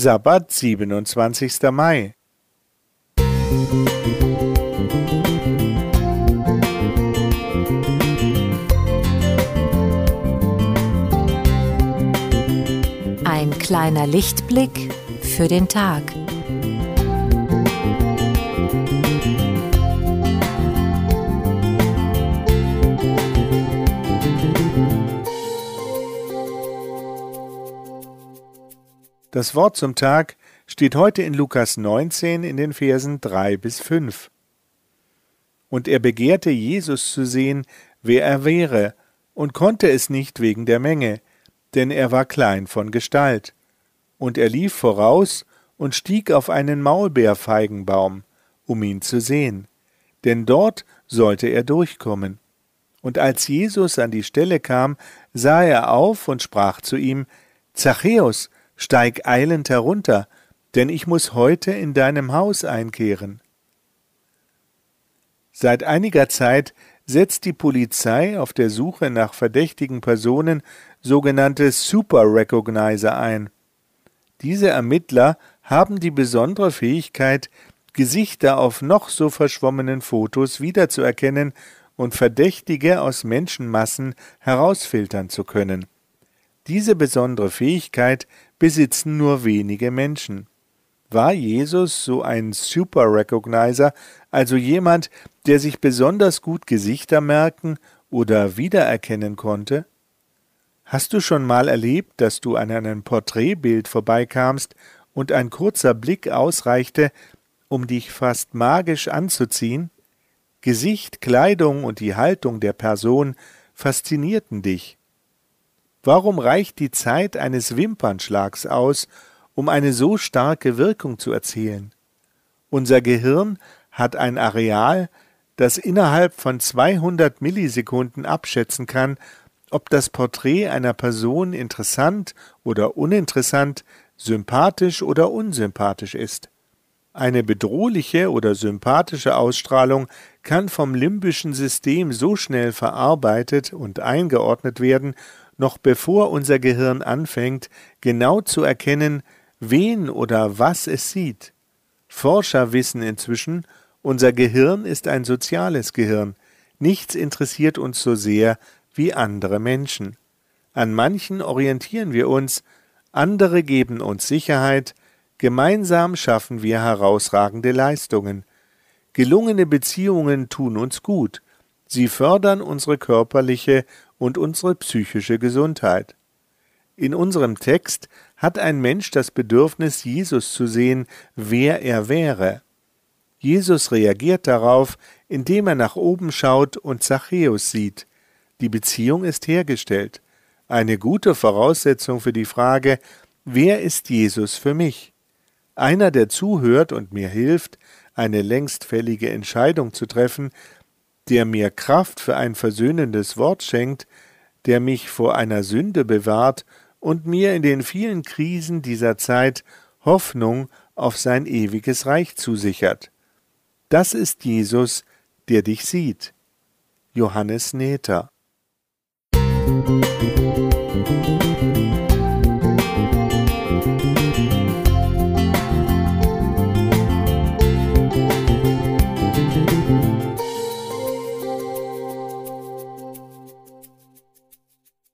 Sabbat, 27. Mai. Ein kleiner Lichtblick für den Tag. Das Wort zum Tag steht heute in Lukas 19 in den Versen 3 bis 5. Und er begehrte Jesus zu sehen, wer er wäre, und konnte es nicht wegen der Menge, denn er war klein von Gestalt. Und er lief voraus und stieg auf einen Maulbeerfeigenbaum, um ihn zu sehen, denn dort sollte er durchkommen. Und als Jesus an die Stelle kam, sah er auf und sprach zu ihm, Zachäus, Steig eilend herunter, denn ich muss heute in deinem Haus einkehren. Seit einiger Zeit setzt die Polizei auf der Suche nach verdächtigen Personen sogenannte Super Recognizer ein. Diese Ermittler haben die besondere Fähigkeit, Gesichter auf noch so verschwommenen Fotos wiederzuerkennen und Verdächtige aus Menschenmassen herausfiltern zu können. Diese besondere Fähigkeit besitzen nur wenige Menschen. War Jesus so ein Super Recognizer, also jemand, der sich besonders gut Gesichter merken oder wiedererkennen konnte? Hast du schon mal erlebt, dass du an einem Porträtbild vorbeikamst und ein kurzer Blick ausreichte, um dich fast magisch anzuziehen? Gesicht, Kleidung und die Haltung der Person faszinierten dich. Warum reicht die Zeit eines Wimpernschlags aus, um eine so starke Wirkung zu erzielen? Unser Gehirn hat ein Areal, das innerhalb von 200 Millisekunden abschätzen kann, ob das Porträt einer Person interessant oder uninteressant, sympathisch oder unsympathisch ist. Eine bedrohliche oder sympathische Ausstrahlung kann vom limbischen System so schnell verarbeitet und eingeordnet werden noch bevor unser Gehirn anfängt, genau zu erkennen, wen oder was es sieht. Forscher wissen inzwischen, unser Gehirn ist ein soziales Gehirn. Nichts interessiert uns so sehr wie andere Menschen. An manchen orientieren wir uns, andere geben uns Sicherheit, gemeinsam schaffen wir herausragende Leistungen. Gelungene Beziehungen tun uns gut, sie fördern unsere körperliche und unsere psychische Gesundheit. In unserem Text hat ein Mensch das Bedürfnis, Jesus zu sehen, wer er wäre. Jesus reagiert darauf, indem er nach oben schaut und Zachäus sieht. Die Beziehung ist hergestellt. Eine gute Voraussetzung für die Frage, wer ist Jesus für mich? Einer, der zuhört und mir hilft, eine längst fällige Entscheidung zu treffen, der mir Kraft für ein versöhnendes Wort schenkt, der mich vor einer Sünde bewahrt und mir in den vielen Krisen dieser Zeit Hoffnung auf sein ewiges Reich zusichert. Das ist Jesus, der dich sieht. Johannes Nähter